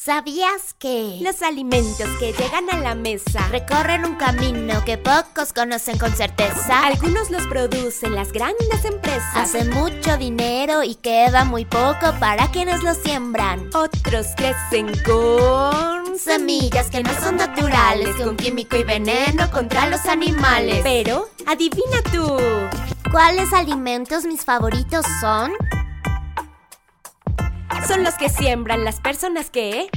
¿Sabías que los alimentos que llegan a la mesa recorren un camino que pocos conocen con certeza? Algunos los producen las grandes empresas. Hacen mucho dinero y queda muy poco para quienes los siembran. Otros crecen con semillas que no son naturales, con químico y veneno contra los animales. Pero, adivina tú. ¿Cuáles alimentos mis favoritos son? Son los que siembran las personas que...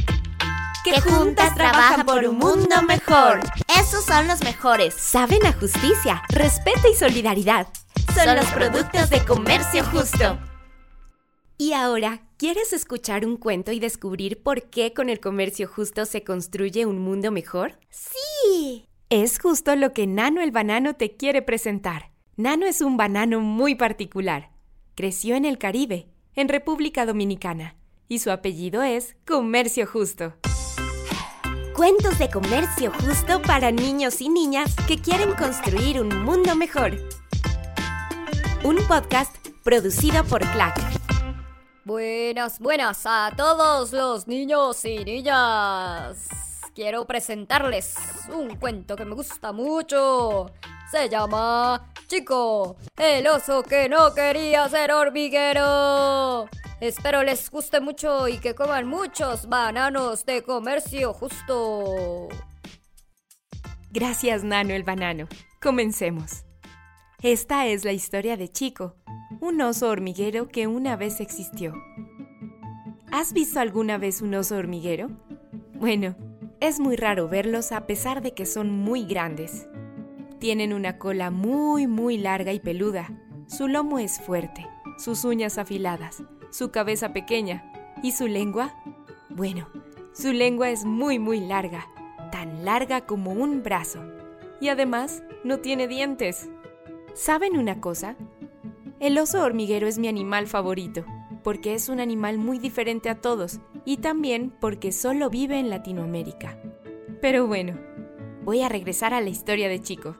Que, juntas trabajan por un mundo mejor. Esos son los mejores. Saben a justicia, respeto y solidaridad. Son, los productos de comercio justo. Y ahora, ¿quieres escuchar un cuento y descubrir por qué con el comercio justo se construye un mundo mejor? Sí. Es justo lo que Nano el banano te quiere presentar. Nano es un banano muy particular. Creció en el Caribe, en República Dominicana y su apellido es Comercio Justo. Cuentos de comercio justo para niños y niñas que quieren construir un mundo mejor. Un podcast producido por Clack. Buenas, buenas a todos los niños y niñas. Quiero presentarles un cuento que me gusta mucho. Se llama Chico, el oso que no quería ser hormiguero. Espero les guste mucho y que coman muchos bananos de comercio justo. Gracias, Nano el banano. Comencemos. Esta es la historia de Chico, un oso hormiguero que una vez existió. ¿Has visto alguna vez un oso hormiguero? Bueno, es muy raro verlos a pesar de que son muy grandes. Tienen una cola muy, muy larga y peluda. Su lomo es fuerte, sus uñas afiladas, su cabeza pequeña y su lengua, bueno, su lengua es muy muy larga, tan larga como un brazo, y además no tiene dientes. ¿Saben una cosa? El oso hormiguero es mi animal favorito, porque es un animal muy diferente a todos y también porque solo vive en Latinoamérica. Pero bueno, voy a regresar a la historia de Chico.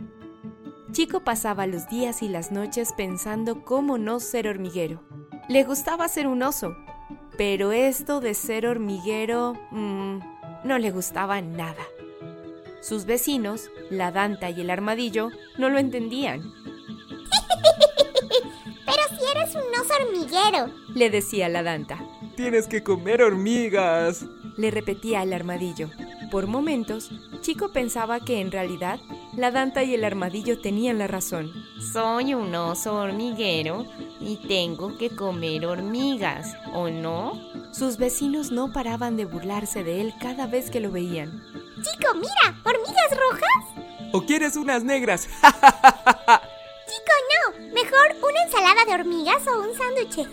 Chico pasaba los días y las noches pensando cómo no ser hormiguero le gustaba ser un oso, pero esto de ser hormiguero mmm, no le gustaba nada. Sus vecinos, la Danta y el Armadillo, no lo entendían. pero si eres un oso hormiguero, le decía la Danta. Tienes que comer hormigas, le repetía el Armadillo. Por momentos, Chico pensaba que en realidad la Danta y el Armadillo tenían la razón. Soy un oso hormiguero y tengo que comer hormigas, ¿o no? Sus vecinos no paraban de burlarse de él cada vez que lo veían. Chico, mira, hormigas rojas. ¿O quieres unas negras? Chico, no, mejor una ensalada de hormigas o un sándwich.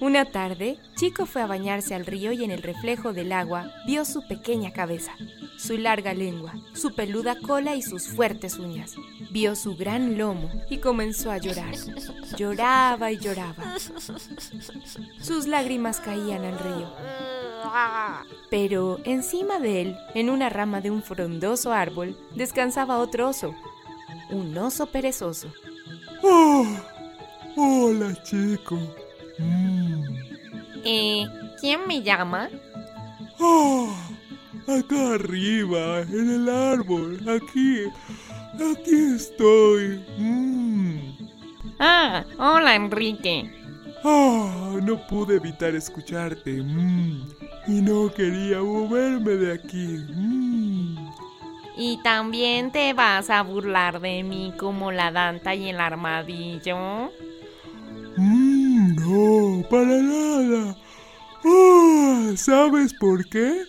Una tarde, Chico fue a bañarse al río y en el reflejo del agua vio su pequeña cabeza, su larga lengua, su peluda cola y sus fuertes uñas. Vio su gran lomo y comenzó a llorar. Lloraba y lloraba. Sus lágrimas caían al río. Pero encima de él, en una rama de un frondoso árbol, descansaba otro oso, un oso perezoso. Oh, hola, chico. Mm. Eh, ¿quién me llama? Oh, acá arriba, en el árbol, aquí, aquí estoy. Mm. Ah, hola Enrique. Ah, no pude evitar escucharte. Mm. Y no quería moverme de aquí. ¿Y también te vas a burlar de mí como la Danta y el armadillo? No, para nada. Ah, ¿Sabes por qué?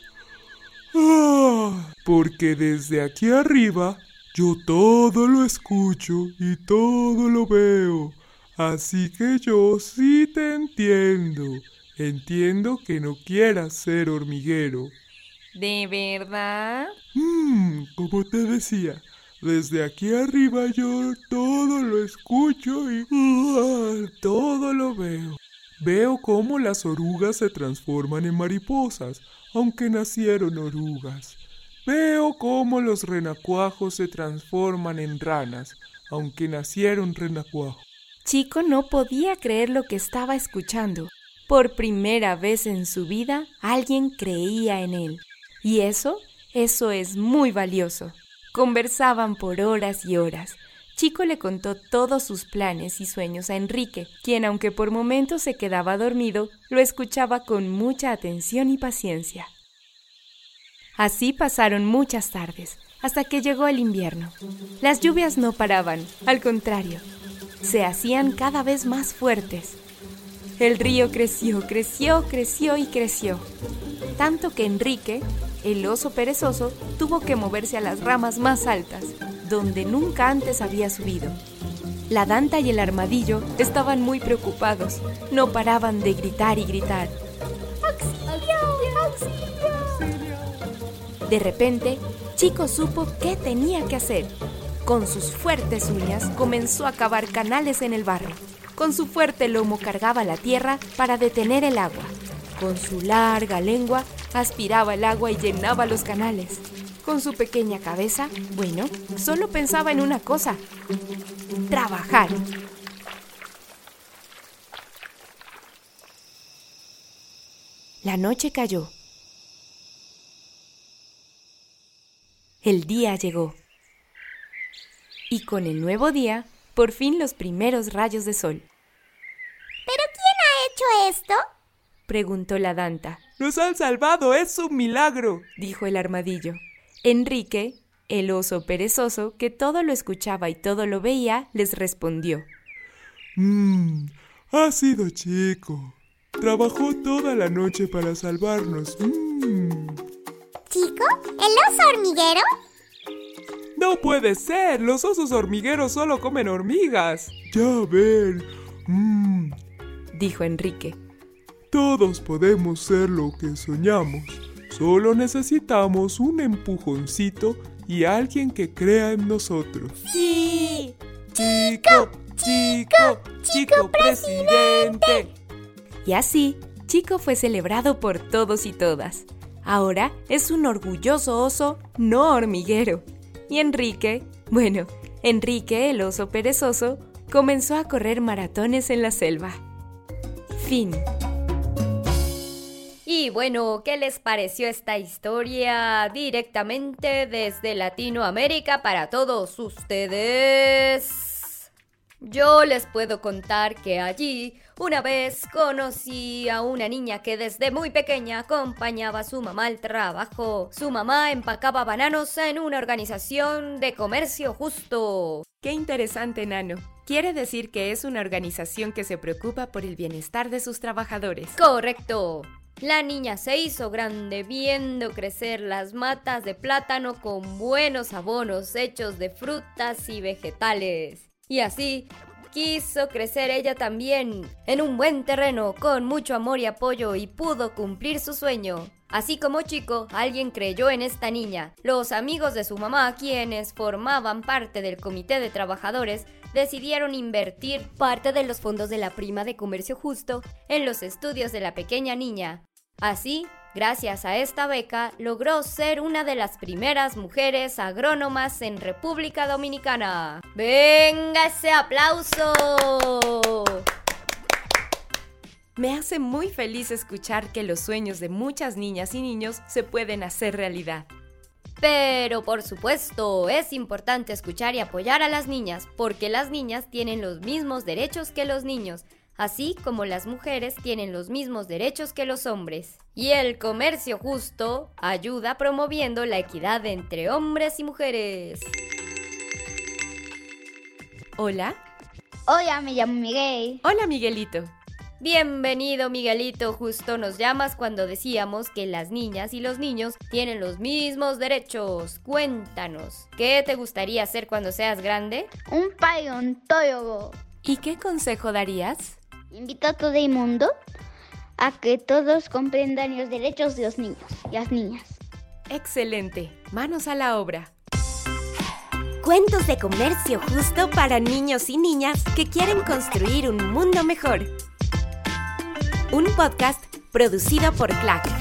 Ah, porque desde aquí arriba yo todo lo escucho y todo lo veo. Así que yo sí te entiendo. Entiendo que no quieras ser hormiguero. ¿De verdad? Mmm, como te decía, desde aquí arriba yo todo lo escucho y uh, todo lo veo. Veo cómo las orugas se transforman en mariposas, aunque nacieron orugas. Veo cómo los renacuajos se transforman en ranas, aunque nacieron renacuajos. Chico no podía creer lo que estaba escuchando. Por primera vez en su vida, alguien creía en él. Y eso, eso es muy valioso. Conversaban por horas y horas. Chico le contó todos sus planes y sueños a Enrique, quien aunque por momentos se quedaba dormido, lo escuchaba con mucha atención y paciencia. Así pasaron muchas tardes, hasta que llegó el invierno. Las lluvias no paraban, al contrario, se hacían cada vez más fuertes. El río creció, creció, creció y creció, tanto que Enrique, el oso perezoso, tuvo que moverse a las ramas más altas, donde nunca antes había subido. La Danta y el armadillo estaban muy preocupados, no paraban de gritar y gritar. ¡Auxilio! ¡Auxilio! De repente, Chico supo qué tenía que hacer. Con sus fuertes uñas comenzó a cavar canales en el barro. Con su fuerte lomo cargaba la tierra para detener el agua. Con su larga lengua aspiraba el agua y llenaba los canales. Con su pequeña cabeza, bueno, solo pensaba en una cosa, trabajar. La noche cayó. El día llegó. Y con el nuevo día, por fin los primeros rayos de sol. ¿Pero quién ha hecho esto? Preguntó la Danta. ¡Nos han salvado! ¡Es un milagro! Dijo el armadillo. Enrique, el oso perezoso, que todo lo escuchaba y todo lo veía, les respondió. Mmm, ha sido chico. Trabajó toda la noche para salvarnos. Mmm. ¿Chico? ¿El oso hormiguero? No puede ser. Los osos hormigueros solo comen hormigas. Ya ven. Mmm. Dijo Enrique. Todos podemos ser lo que soñamos. Solo necesitamos un empujoncito y alguien que crea en nosotros. Sí. Chico, chico, chico presidente. Y así, Chico fue celebrado por todos y todas. Ahora es un orgulloso oso no hormiguero. Y Enrique, bueno, Enrique, el oso perezoso, comenzó a correr maratones en la selva. Fin. Y bueno, ¿qué les pareció esta historia directamente desde Latinoamérica para todos ustedes? Yo les puedo contar que allí una vez conocí a una niña que desde muy pequeña acompañaba a su mamá al trabajo. Su mamá empacaba bananos en una organización de comercio justo. Qué interesante, Nano. Quiere decir que es una organización que se preocupa por el bienestar de sus trabajadores. Correcto. La niña se hizo grande viendo crecer las matas de plátano con buenos abonos hechos de frutas y vegetales. Y así quiso crecer ella también, en un buen terreno, con mucho amor y apoyo, y pudo cumplir su sueño. Así como chico, alguien creyó en esta niña. Los amigos de su mamá, quienes formaban parte del comité de trabajadores, decidieron invertir parte de los fondos de la prima de comercio justo en los estudios de la pequeña niña. Así, gracias a esta beca, logró ser una de las primeras mujeres agrónomas en República Dominicana. ¡Venga ese aplauso! Me hace muy feliz escuchar que los sueños de muchas niñas y niños se pueden hacer realidad. Pero por supuesto, es importante escuchar y apoyar a las niñas, porque las niñas tienen los mismos derechos que los niños, así como las mujeres tienen los mismos derechos que los hombres. Y el comercio justo ayuda promoviendo la equidad entre hombres y mujeres. Hola. Hola, me llamo Miguel. Hola, Miguelito. Bienvenido Miguelito, justo nos llamas cuando decíamos que las niñas y los niños tienen los mismos derechos. Cuéntanos, ¿qué te gustaría hacer cuando seas grande? Un paleontólogo. ¿Y qué consejo darías? Invito a todo el mundo a que todos comprendan los derechos de los niños y las niñas. Excelente. Manos a la obra. Cuentos de comercio justo para niños y niñas que quieren construir un mundo mejor. Un podcast producido por CLAC.